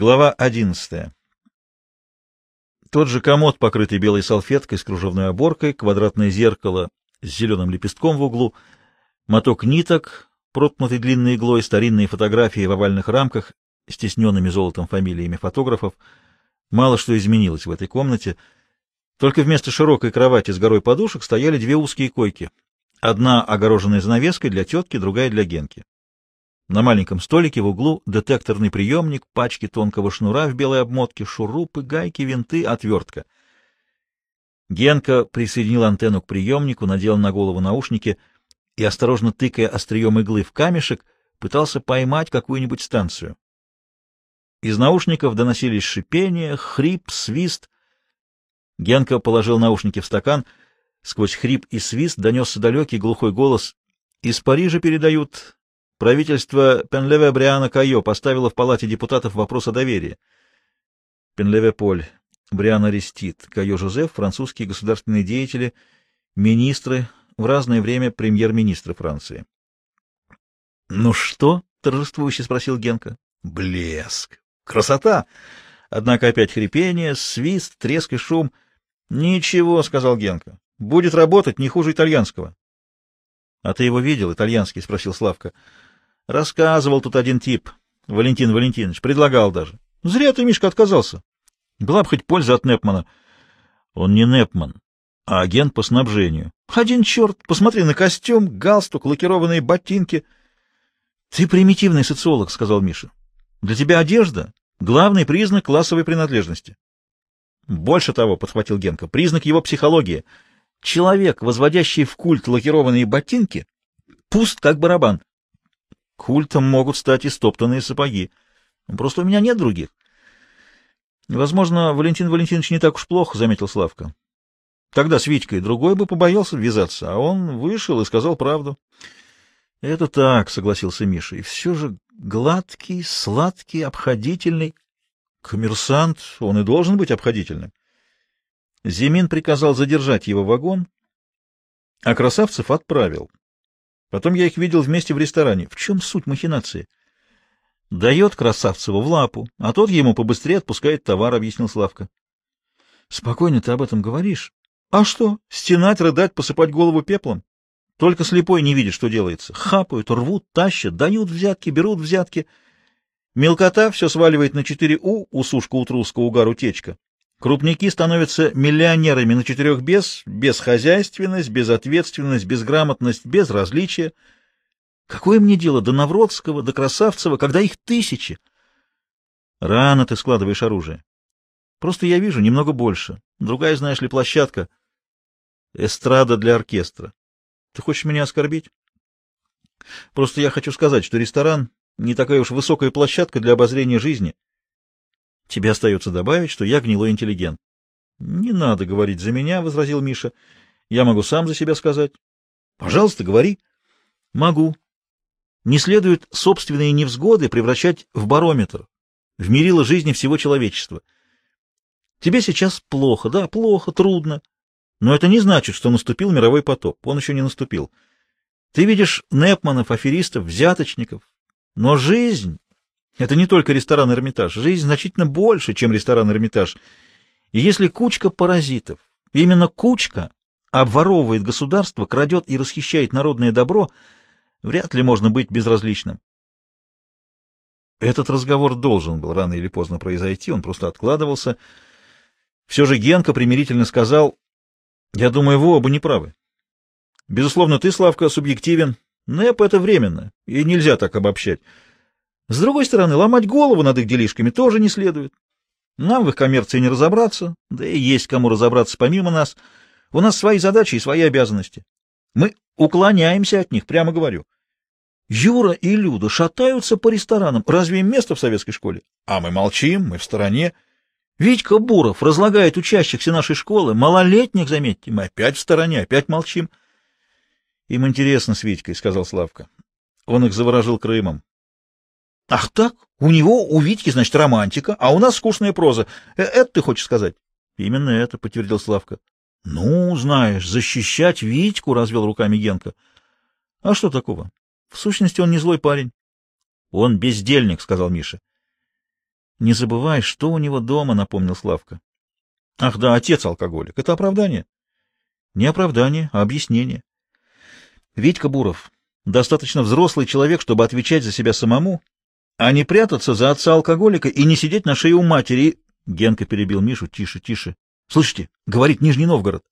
Глава одиннадцатая. Тот же комод, покрытый белой салфеткой с кружевной оборкой, квадратное зеркало с зеленым лепестком в углу, моток ниток, проткнутый длинной иглой, старинные фотографии в овальных рамках, стесненными золотом фамилиями фотографов. Мало что изменилось в этой комнате. Только вместо широкой кровати с горой подушек стояли две узкие койки. Одна огороженная занавеской для тетки, другая для Генки. На маленьком столике в углу детекторный приемник, пачки тонкого шнура в белой обмотке, шурупы, гайки, винты, отвертка. Генка присоединил антенну к приемнику, надел на голову наушники и, осторожно тыкая острием иглы в камешек, пытался поймать какую-нибудь станцию. Из наушников доносились шипение, хрип, свист. Генка положил наушники в стакан. Сквозь хрип и свист донесся далекий глухой голос. «Из Парижа передают. Правительство Пенлеве Бриана Кайо поставило в Палате депутатов вопрос о доверии. Пенлеве Поль, Бриан Арестит, Кайо Жозеф, французские государственные деятели, министры, в разное время премьер-министры Франции. — Ну что? — торжествующе спросил Генка. — Блеск! Красота! Однако опять хрипение, свист, треск и шум. — Ничего, — сказал Генка. — Будет работать не хуже итальянского. — А ты его видел, итальянский? — спросил Славка. — Рассказывал тут один тип, Валентин Валентинович, предлагал даже. Зря ты, Мишка, отказался. Была бы хоть польза от Непмана. Он не Непман, а агент по снабжению. Один черт, посмотри на костюм, галстук, лакированные ботинки. Ты примитивный социолог, сказал Миша. Для тебя одежда — главный признак классовой принадлежности. Больше того, подхватил Генка, признак его психологии. Человек, возводящий в культ лакированные ботинки, пуст как барабан. Культом могут стать и стоптанные сапоги. Просто у меня нет других. Возможно, Валентин Валентинович не так уж плохо, — заметил Славка. Тогда с Витькой другой бы побоялся ввязаться, а он вышел и сказал правду. — Это так, — согласился Миша, — и все же гладкий, сладкий, обходительный. Коммерсант, он и должен быть обходительным. Зимин приказал задержать его вагон, а Красавцев отправил. Потом я их видел вместе в ресторане. В чем суть махинации? Дает Красавцеву в лапу, а тот ему побыстрее отпускает товар, — объяснил Славка. Спокойно ты об этом говоришь. А что, стенать, рыдать, посыпать голову пеплом? Только слепой не видит, что делается. Хапают, рвут, тащат, дают взятки, берут взятки. Мелкота все сваливает на четыре У, усушка, утруска, угар, утечка. Крупники становятся миллионерами на четырех без, безхозяйственность, безответственность, безграмотность, безразличие. Какое мне дело до Навродского, до Красавцева, когда их тысячи? Рано ты складываешь оружие. Просто я вижу немного больше. Другая, знаешь ли, площадка. Эстрада для оркестра. Ты хочешь меня оскорбить? Просто я хочу сказать, что ресторан не такая уж высокая площадка для обозрения жизни. — Тебе остается добавить, что я гнилой интеллигент. — Не надо говорить за меня, — возразил Миша. — Я могу сам за себя сказать. — Пожалуйста, говори. — Могу. Не следует собственные невзгоды превращать в барометр, в мерило жизни всего человечества. Тебе сейчас плохо, да, плохо, трудно. Но это не значит, что наступил мировой потоп. Он еще не наступил. Ты видишь Непманов, аферистов, взяточников. Но жизнь это не только ресторан «Эрмитаж». Жизнь значительно больше, чем ресторан «Эрмитаж». И если кучка паразитов, именно кучка, обворовывает государство, крадет и расхищает народное добро, вряд ли можно быть безразличным. Этот разговор должен был рано или поздно произойти, он просто откладывался. Все же Генка примирительно сказал, «Я думаю, вы оба не правы. Безусловно, ты, Славка, субъективен, НЭП — это временно, и нельзя так обобщать». С другой стороны, ломать голову над их делишками тоже не следует. Нам в их коммерции не разобраться, да и есть кому разобраться помимо нас. У нас свои задачи и свои обязанности. Мы уклоняемся от них, прямо говорю. Юра и Люда шатаются по ресторанам. Разве им место в советской школе? А мы молчим, мы в стороне. Витька Буров разлагает учащихся нашей школы, малолетних, заметьте, мы опять в стороне, опять молчим. Им интересно с Витькой, — сказал Славка. Он их заворожил Крымом. — Ах так? У него, у Витьки, значит, романтика, а у нас скучная проза. Э это ты хочешь сказать? — Именно это, — подтвердил Славка. — Ну, знаешь, защищать Витьку, — развел руками Генка. — А что такого? В сущности, он не злой парень. — Он бездельник, — сказал Миша. Не забывай, что у него дома, напомнил Славка. Ах да, отец алкоголик. Это оправдание? Не оправдание, а объяснение. Витька Буров достаточно взрослый человек, чтобы отвечать за себя самому, а не прятаться за отца алкоголика и не сидеть на шее у матери. Генка перебил Мишу. Тише, тише. Слышите? Говорит Нижний Новгород.